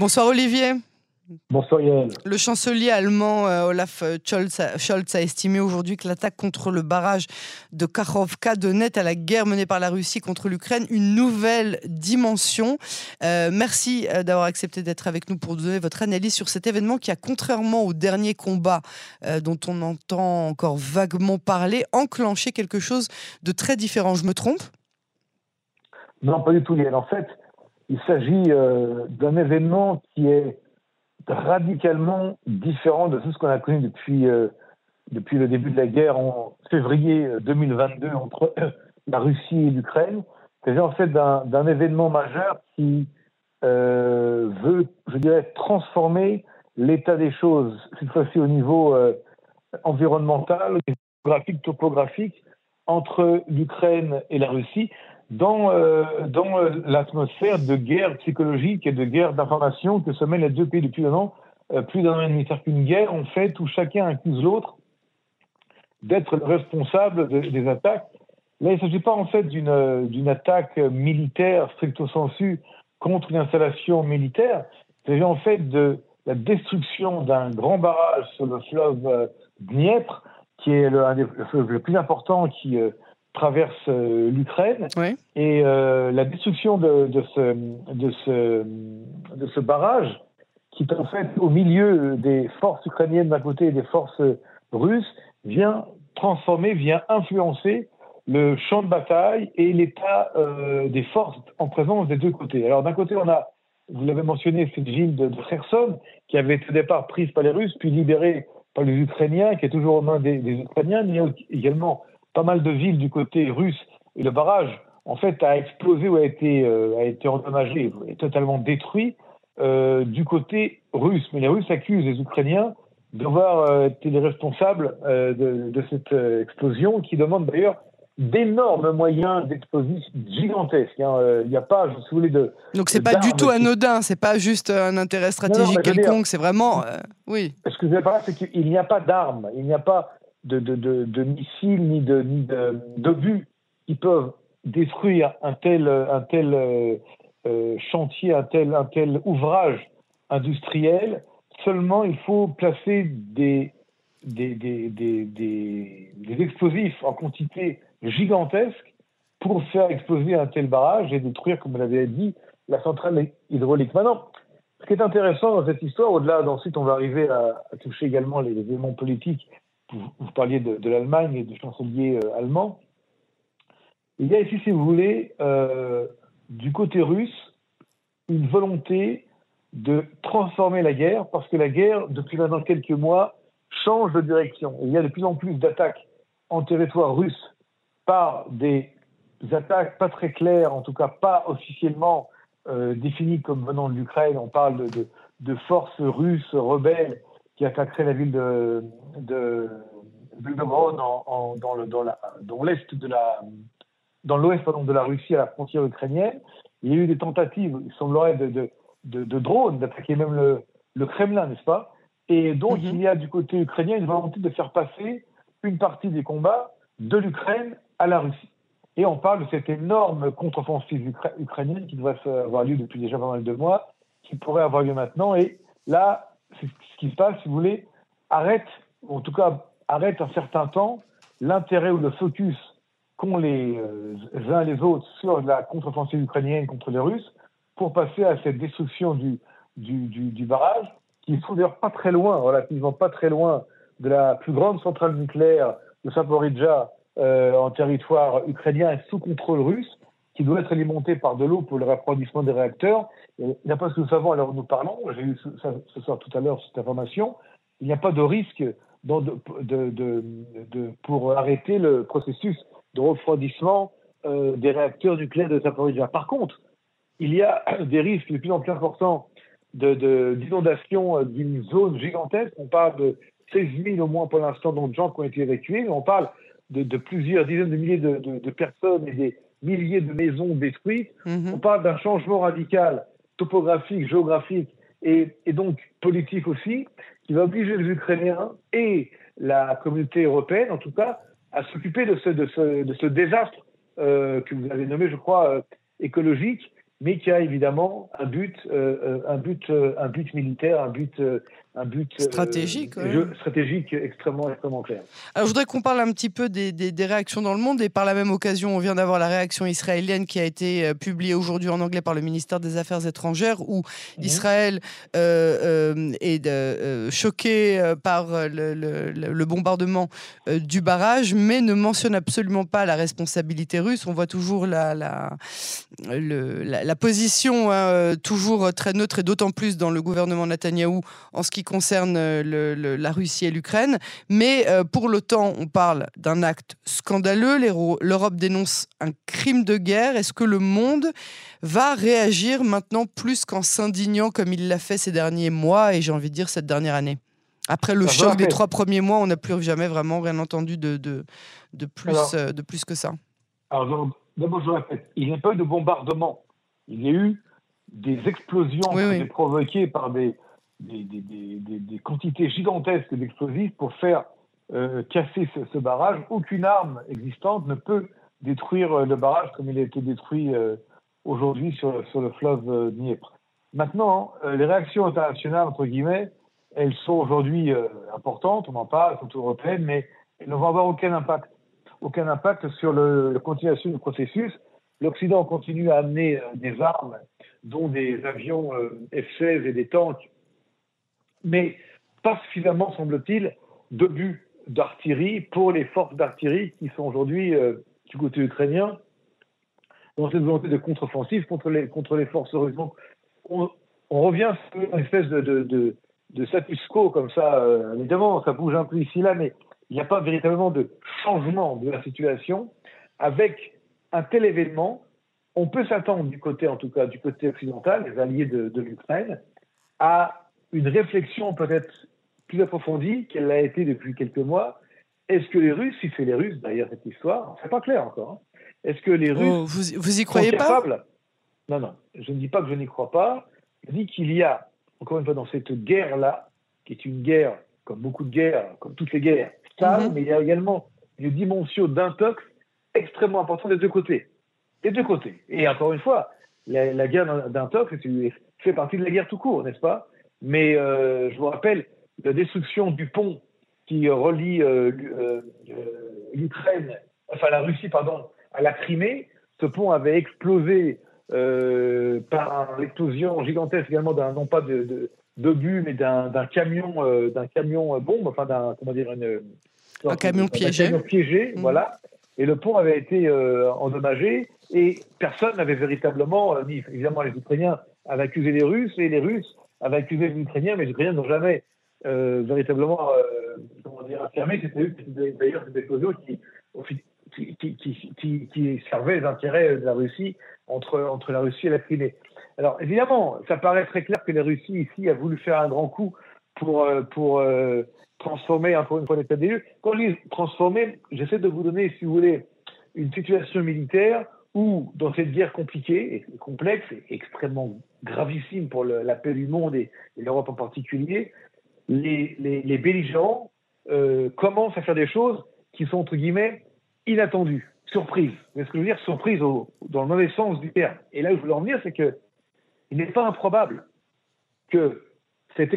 Bonsoir Olivier. Bonsoir Yael. Le chancelier allemand euh, Olaf Scholz a, estimé aujourd'hui que l'attaque contre le barrage de Kakhovka donnait à la guerre menée par la Russie contre l'Ukraine une nouvelle dimension. Euh, merci euh, d'avoir accepté d'être avec nous pour donner votre analyse sur cet événement qui a, contrairement au dernier combat dont on entend encore vaguement parler, enclenché quelque chose de très différent. Je me trompe? Non, pas du tout Yael. En fait, il s'agit d'un événement qui est radicalement différent de tout ce qu'on a connu depuis, euh, depuis le début de la guerre en février 2022 entre la Russie et l'Ukraine. C'est en fait d'un événement majeur qui euh, veut, je dirais, transformer l'état des choses, cette fois-ci au niveau euh, environnemental, géographique, topographique, entre l'Ukraine et la Russie dans, euh, dans euh, l'atmosphère de guerre psychologique et de guerre d'information que se mènent les deux pays depuis un an, euh, plus d'un an et demi. C'est-à-dire qu'une guerre, en fait, où chacun accuse l'autre d'être le responsable des attaques. Là, il ne s'agit pas en fait d'une, d'une attaque militaire stricto sensu contre une installation militaire. Il s'agit en fait de la destruction d'un grand barrage sur le fleuve Dniepr, qui est le, un les plus importants qui traverse euh, l'Ukraine. Et euh, la destruction de, de, ce, de, ce, de ce barrage, qui est en fait au milieu des forces ukrainiennes d'un côté et des forces russes, vient transformer, vient influencer le champ de bataille et l'état euh, des forces en présence des deux côtés. Alors d'un côté, on a, vous l'avez mentionné, cette ville de, de, Kherson, qui avait été au départ prise par les Russes, puis libérée par les Ukrainiens, qui est toujours aux mains des, des Ukrainiens. A également pas mal de villes du côté russe et le barrage, en fait, a explosé ou a été, euh, a été endommagé, est totalement détruit euh, du côté russe. Mais les Russes accusent les Ukrainiens d'avoir euh, été les responsables de, de, cette explosion, qui demande d'ailleurs d'énormes moyens d'explosifs gigantesques. Hein. Il n'y a pas, si vous voulez, de. Donc c'est pas du tout anodin, c'est pas juste un intérêt stratégique quelconque, c'est vraiment, oui. Ce que je veux dire c'est qu'il n'y a pas d'armes, il n'y a pas de, de, de, missiles ni de ni d'obus qui peuvent détruire un tel un tel euh, euh, chantier, un tel un tel ouvrage industriel. Seulement, il faut placer des des, des, des, des, explosifs en quantité gigantesque pour faire exploser un tel barrage et détruire, comme vous l'avez dit, la centrale hydraulique. Maintenant, ce qui est intéressant dans cette histoire, au-delà, d'ensuite on va arriver à toucher également les éléments politiques vous, parliez de, l'Allemagne et du chancelier euh, allemand. Il y a ici, si vous voulez, euh, du côté russe, une volonté de transformer la guerre, parce que la guerre, depuis maintenant quelques mois, change de direction. il y a de plus en plus d'attaques en territoire russe par des attaques pas très claires, en tout cas pas officiellement euh, définies comme venant de l'Ukraine. On parle de, de, forces russes rebelles qui attaquerait la ville de, de dans l'est de la dans l'ouest de la Russie à la frontière ukrainienne. Il y a eu des tentatives, il semblerait, de, de, de, drones d'attaquer même le, le Kremlin, n'est-ce pas? Et donc mhm. il y a du côté ukrainien une volonté de faire passer une partie des combats de l'Ukraine à la Russie. Et on parle de cette énorme contre-offensive ukrainienne qui devrait avoir lieu depuis déjà pas mal de mois, qui pourrait avoir lieu maintenant. Et là, ce qui se passe, si vous voulez, arrête, ou en tout cas arrête un certain temps l'intérêt ou le focus qu'ont les euh, uns et les autres sur la contre-offensive ukrainienne contre les Russes pour passer à cette destruction du, du, du, barrage qui se trouve d'ailleurs pas très loin, relativement pas très loin de la plus grande centrale nucléaire de Saporidja euh, en territoire ukrainien et sous contrôle russe, qui doit être alimentée par de l'eau pour le refroidissement des réacteurs. D'après ce que nous savons alors nous parlons, j'ai eu ce, soir tout à l'heure cette information, il n'y a pas de risque pour arrêter le processus de refroidissement euh, des réacteurs nucléaires de Zaporizhia. Par contre, il y a des risques de plus en plus importants d'inondation euh, d'une zone gigantesque. On parle de 16 000 au moins pour l'instant de gens qui ont été évacués, mais on parle de, plusieurs dizaines de milliers de, personnes et des milliers de maisons détruites. Mm-hmm. On parle d'un changement radical topographique, géographique et, et, donc politique aussi, qui va obliger les Ukrainiens et la communauté européenne, en tout cas, à s'occuper de ce, de, ce, de ce, désastre euh, que vous avez nommé, je crois, euh, écologique, mais qui a évidemment un but, un but, un but militaire, un but un but euh, stratégique, stratégique extrêmement, extrêmement clair. Alors, je voudrais qu'on parle un petit peu des, des, réactions dans le monde et par la même occasion, on vient d'avoir la réaction israélienne qui a été euh, publiée aujourd'hui en anglais par le ministère des Affaires étrangères où. Israël euh, est choqué par le, le, bombardement du barrage, mais ne mentionne absolument pas la responsabilité russe. On voit toujours la, la, la, position hein, toujours très neutre et d'autant plus dans le gouvernement Netanyahou en ce qui concerne euh, la Russie et l'Ukraine. Mais euh, pour l'OTAN, on parle d'un acte scandaleux. L'Europe dénonce un crime de guerre. Est-ce que le monde va réagir maintenant plus qu'en s'indignant comme il l'a fait ces derniers mois et j'ai envie de dire cette dernière année? Après le choc des trois premiers mois, on n'a plus jamais vraiment rien entendu de, de, de plus, euh, de plus que ça. Alors, d'abord, je répète, il n'y a pas eu de bombardement. Il y a eu des explosions provoquées par des, des, quantités gigantesques d'explosifs pour faire euh, casser ce, barrage. Aucune arme existante ne peut détruire euh, le barrage comme il a été détruit euh, aujourd'hui sur, le fleuve Dniepr. Maintenant, les réactions internationales, entre guillemets, elles sont aujourd'hui importantes, on en parle, sont européennes, mais elles ne vont avoir aucun impact. Aucun impact sur le, la continuation du processus. L'Occident continue à amener des armes, dont des avions F-16 et des tanks mais pas suffisamment, semble-t-il, de buts d'artillerie pour les forces d'artillerie qui sont aujourd'hui euh, du côté ukrainien dans cette volonté de contre-offensive contre les, contre les forces russes. Donc, on, revient sur une espèce de, de, de, status quo comme ça. Euh, évidemment, ça bouge un peu ici là, mais il n'y a pas véritablement de changement de la situation. Avec un tel événement, on peut s'attendre du côté, en tout cas, du côté occidental, les alliés de, de l'Ukraine, à une réflexion peut-être plus approfondie qu'elle l'a été depuis quelques mois. Est-ce que les Russes, si c'est les Russes derrière cette histoire, c'est pas clair encore. Hein. Est-ce que les Russes oh, vous, vous y croyez pas Non, non, je ne dis pas que je n'y crois pas. Je dis qu'il y a, encore une fois, dans cette guerre-là, qui est une guerre, comme beaucoup de guerres, comme toutes les guerres, stable, mhm. mais il y a également une dimension d'intox extrêmement importante des deux côtés. Des deux côtés. Et encore une fois, la, la guerre d'intox fait partie de la guerre tout court, n'est-ce pas? Mais euh, je vous rappelle la destruction du pont qui relie euh, euh, l'Ukraine, enfin la Russie, pardon, à la Crimée. Ce pont avait explosé par l'explosion gigantesque également d'un non pas de, de, mais d'un camion, d'un camion bombe, enfin d'un comment dire une, un camion piégé. Camion piégé, mmh. voilà. Et le pont avait été endommagé et personne n'avait véritablement, ni évidemment les Ukrainiens, avaient accusé les Russes et les Russes accusé les Ukrainiens, mais les Ukrainiens n'ont jamais euh, véritablement euh, comment dire, affirmé c'était d'ailleurs cette explosion qui, qui, qui, qui, servait les intérêts de la Russie entre, entre la Russie et la Crimée. Alors évidemment, ça paraît très clair que la Russie ici a voulu faire un grand coup pour, euh, pour transformer encore une fois l'état des lieux. Quand je dis transformer, j'essaie de vous donner, si vous voulez, une situation militaire où, dans cette guerre compliquée et complexe et extrêmement gravissime pour la paix du monde et, l'Europe en particulier, les, les, belligérants euh, commencent à faire des choses qui sont, entre guillemets, inattendues, surprises. Mais ce que je veux dire, surprises dans le mauvais sens du terme. Et là où je veux en venir, c'est que il n'est pas improbable que cette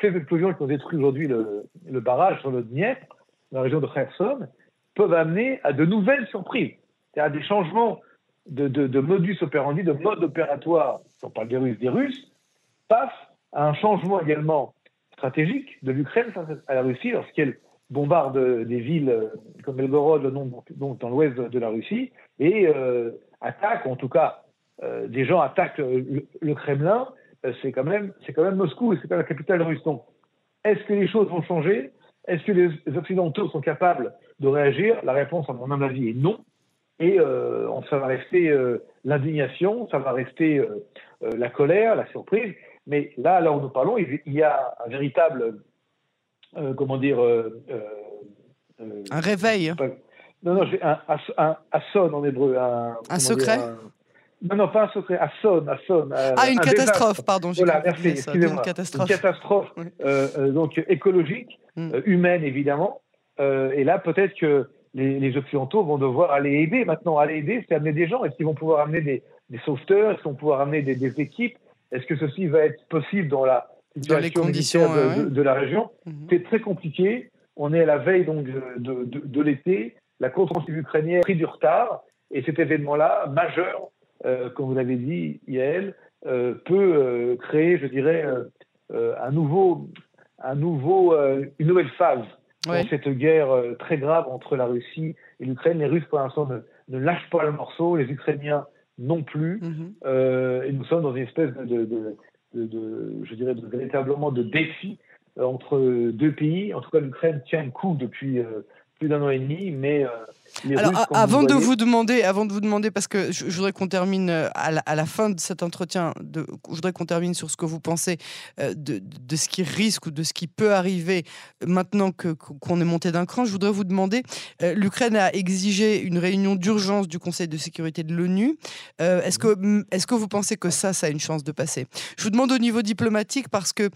ces explosions qui ont détruit aujourd'hui le, le, barrage sur le Dniepr, dans la région de Kherson, peuvent amener à de nouvelles surprises c'est-à-dire des changements de, modus operandi, de mode opératoire, on parle des Russes, des Russes, passe à un changement également stratégique de l'Ukraine face à la Russie lorsqu'elle bombarde des villes euh, comme Belgorod, dans l'ouest de la Russie, et euh, attaque, en tout cas, euh, des gens attaquent le, Kremlin, c'est quand même, c'est quand même Moscou et c'est pas la capitale russe. Donc, est-ce que les choses vont changer? Est-ce que les Occidentaux sont capables de réagir? La réponse, à mon avis, est non. Et euh, ça va rester euh, l'indignation, ça va rester euh, la colère, la surprise. Mais là, là où nous parlons, il, y a un véritable, comment dire, un réveil. non, non, un, un, un, en hébreu. Un, secret. non, non, pas un secret, un son, un son. ah, une catastrophe, pardon. Voilà, merci, excusez-moi. Une catastrophe. Une catastrophe donc écologique, mm. humaine évidemment. et là, peut-être que les, Occidentaux vont devoir aller aider maintenant. Aller aider, c'est amener des gens. Est-ce qu'ils vont pouvoir amener des, des sauveteurs? Est-ce qu'on pouvoir amener des, équipes? Est-ce que ceci va être possible dans la situation les conditions de, la région? Mhm. C'est très compliqué. On est à la veille donc de, de l'été. La contre-offensive ukrainienne a pris du retard. Et cet événement-là, majeur, euh, comme vous l'avez dit, Yael, euh, peut euh, créer, je dirais, un nouveau, un nouveau, une nouvelle phase dans cette guerre très grave entre la Russie et l'Ukraine. Les Russes, pour l'instant, ne, lâchent pas le morceau, les Ukrainiens non plus. Mhm. et nous sommes dans une espèce de, de, de, je dirais, véritablement de défi entre deux pays. En tout cas, l'Ukraine tient le coup depuis plus d'un an et demi, mais alors, avant de vous demander, avant de vous demander, parce que je, voudrais qu'on termine euh, à la, fin de cet entretien, de, je voudrais qu'on termine sur ce que vous pensez euh, de, de, ce qui risque ou de ce qui peut arriver maintenant que qu'on est monté d'un cran. Je voudrais vous demander, euh, l'Ukraine a exigé une réunion d'urgence du Conseil de sécurité de l'ONU. est-ce que est-ce que vous pensez que ça, ça a une chance de passer? Je vous demande au niveau diplomatique parce que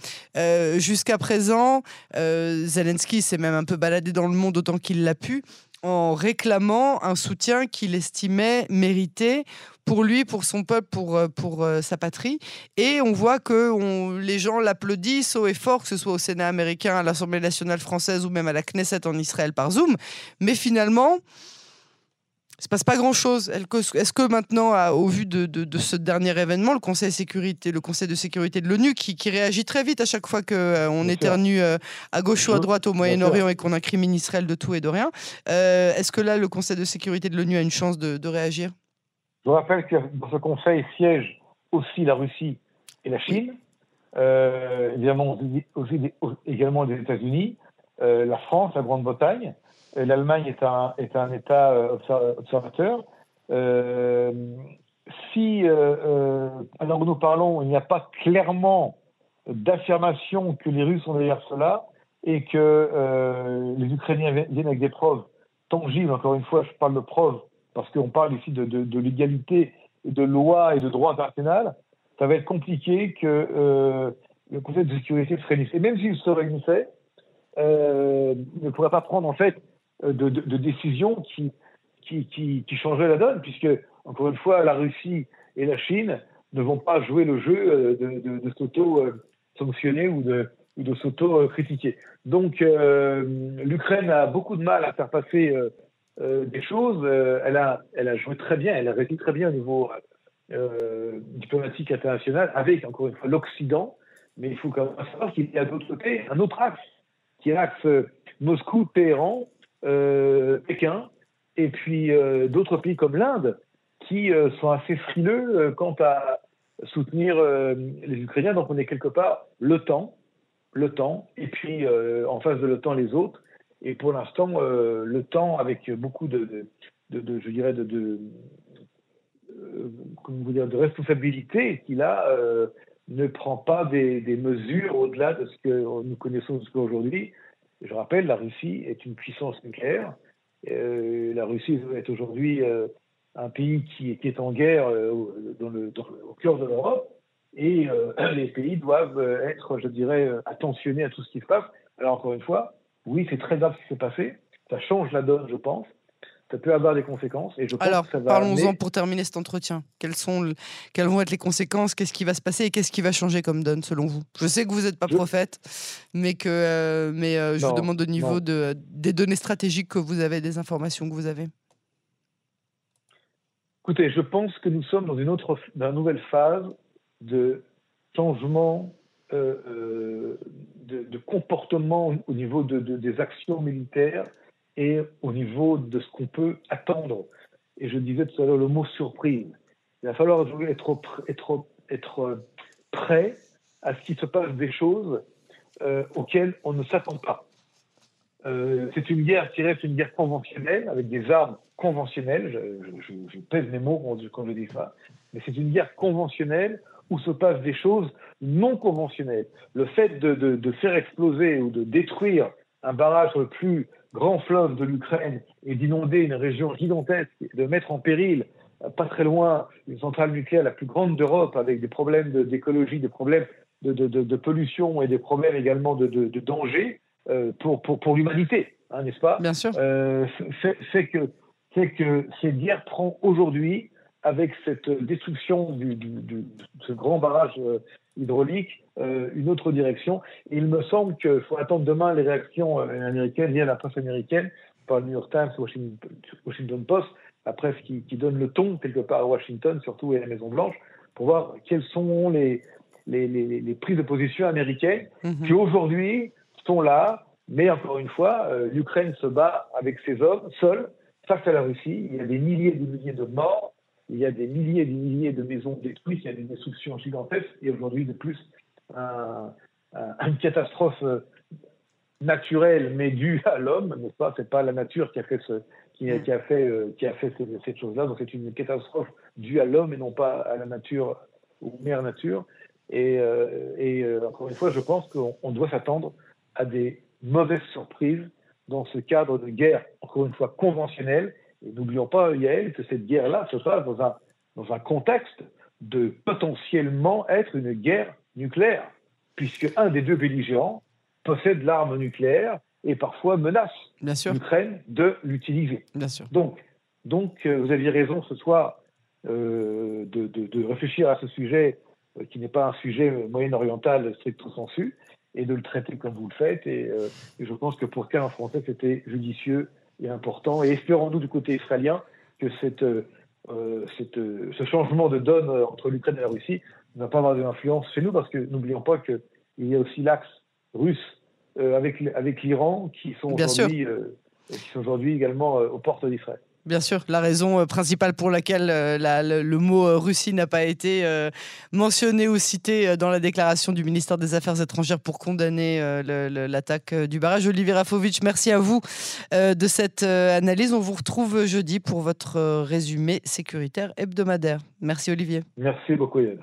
jusqu'à présent, Zelensky s'est même un peu baladé dans le monde autant qu'il l'a pu en réclamant un soutien qu'il estimait mérité pour lui, pour son peuple, pour, euh, pour euh, sa patrie. Et on voit que les gens l'applaudissent haut et fort, que ce soit au Sénat américain, à l'Assemblée nationale française ou même à la Knesset en Israël par Zoom. Mais finalement, il se passe pas grand-chose. Est-ce que maintenant, au vu de, ce dernier événement, le Conseil, sécurité, le Conseil de sécurité de l'ONU, qui, réagit très vite à chaque fois qu'on euh, on éternue euh, à gauche ou à droite au Moyen-Orient et qu'on incrimine Israël de tout et de rien, euh, est-ce que là, le Conseil de sécurité de l'ONU a une chance de, réagir? Je rappelle que dans ce Conseil siègent aussi la Russie et la Chine, évidemment aussi également les États-Unis, la France, la Grande-Bretagne. Euh, L'Allemagne est un, est un État euh, observateur. Euh, si, alors nous parlons, il n'y a pas clairement d'affirmation que les Russes sont derrière cela et que les Ukrainiens viennent avec des preuves tangibles, encore une fois, je parle de preuves parce qu'on parle ici de, de, l'égalité, de loi et de droit international, ça va être compliqué que le Conseil de sécurité se réunisse. Et même s'il se réunissait, il ne pourrait pas prendre en fait euh, de, décisions qui, qui, qui, qui, la donne, puisque, encore une fois, la Russie et la Chine ne vont pas jouer le jeu euh, de, s'auto-sanctionner ou de, de s'auto-critiquer. Donc, euh, l'Ukraine a beaucoup de mal à faire passer des choses. elle, a, elle a joué très bien, elle a réussi très bien au niveau diplomatique international avec, encore une fois, l'Occident. Mais il faut quand même savoir qu'il y a d'autre côté un autre axe, qui est l'axe Moscou-Téhéran, euh, Pékin, et puis euh, d'autres pays comme l'Inde, qui euh, sont assez frileux quant à soutenir les Ukrainiens. Donc on est quelque part l'OTAN, l'OTAN, et puis en face de l'OTAN les autres. Et pour l'instant, l'OTAN avec beaucoup de, de, je dirais, de, de, vous dire, de responsabilité qu'il a, ne prend pas des mesures au-delà de ce que nous connaissons aujourd'hui. Je rappelle, la Russie est une puissance nucléaire. Euh, la Russie est aujourd'hui euh, un pays qui, est en guerre euh, au cœur de l'Europe. Et les pays doivent être, je dirais, attentionnés à tout ce qui se passe. Alors encore une fois, oui, c'est très grave ce qui s'est passé. Ça change la donne, je pense ça peut avoir des conséquences. Et je Alors, parlons-en pour terminer cet entretien. Quelles, sont, quelles vont être les conséquences? Qu'est-ce qui va se passer et qu'est-ce qui va changer comme donne, selon vous? Je sais que vous n'êtes pas prophète, mais, que, euh, mais euh, je vous demande au niveau de, des données stratégiques que vous avez, des informations que vous avez. Écoutez, je pense que nous sommes dans une autre, dans une nouvelle phase de changement euh, de, de, comportement au niveau de, des actions militaires et au niveau de ce qu'on peut attendre. Et je disais tout à l'heure le mot surprise. Il va falloir être, être, être prêt à ce qu'il se passe des choses euh, auxquelles on ne s'attend pas. Euh, c'est une guerre qui reste une guerre conventionnelle, avec des armes conventionnelles, je, pèse mes mots quand je, dis ça, mais c'est une guerre conventionnelle où se passent des choses non conventionnelles. Le fait de, de, de faire exploser ou de détruire un barrage le plus grand fleuve de l'Ukraine et d'inonder une région gigantesque, de mettre en péril, euh, pas très loin, une centrale nucléaire la plus grande d'Europe avec des problèmes d'écologie, des problèmes de, de, de, pollution et des problèmes également de, danger euh, pour, pour, pour l'humanité, hein, n'est-ce pas? Bien sûr. Euh, c'est que, que cette guerre prend aujourd'hui avec cette destruction du, ce grand barrage hydraulique, une autre direction. Et il me semble qu'il faut attendre demain les réactions américaines, via la presse américaine, par le New York Times, Washington, Washington Post, la presse qui, qui, donne le ton quelque part à Washington, surtout à la Maison Blanche, pour voir quelles sont les, les, les, les prises de position américaines mhm. qui aujourd'hui sont là. Mais encore une fois, euh, l'Ukraine se bat avec ses hommes, seule, face à la Russie. Il y a des milliers et des milliers de morts, il y a des milliers et des milliers de maisons détruites, il y a des destructions gigantesques, et aujourd'hui, de plus, un, un, une catastrophe euh, naturelle, mais due à l'homme, n'est-ce pas? C'est pas la nature qui a fait ce, qui, a, fait, euh, qui a fait cette, cette chose-là. Donc c'est une catastrophe due à l'homme et non pas à la nature ou mère nature. Et, et euh, encore une fois, je pense qu'on doit s'attendre à des mauvaises surprises dans ce cadre de guerre, encore une fois, conventionnelle. Et n'oublions pas, Yael, que cette guerre-là se passe dans un, dans un contexte de potentiellement être une guerre nucléaire, puisque un des deux belligérants possède l'arme nucléaire et parfois menace l'Ukraine de l'utiliser. Donc, donc euh, vous aviez raison ce soir euh, de, de, de, réfléchir à ce sujet euh, qui n'est pas un sujet moyen-oriental stricto sensu et de le traiter comme vous le faites. Et, et je pense que pour qu'un Français, c'était judicieux et important. Et espérons-nous du côté israélien que cette, cette, ce changement de donne entre l'Ukraine et la Russie ne va pas avoir d'influence chez nous, parce que n'oublions pas qu'il y a aussi l'axe russe avec, avec l'Iran qui sont aujourd'hui sont aujourd'hui également aux portes d'Israël. Bien sûr, la raison euh, principale pour laquelle euh, le, mot euh, Russie n'a pas été mentionné ou cité dans la déclaration du ministère des Affaires étrangères pour condamner l'attaque du barrage. Olivier Rafovitch, merci à vous de cette analyse. On vous retrouve jeudi pour votre résumé sécuritaire hebdomadaire. Merci Olivier. Merci beaucoup Yann.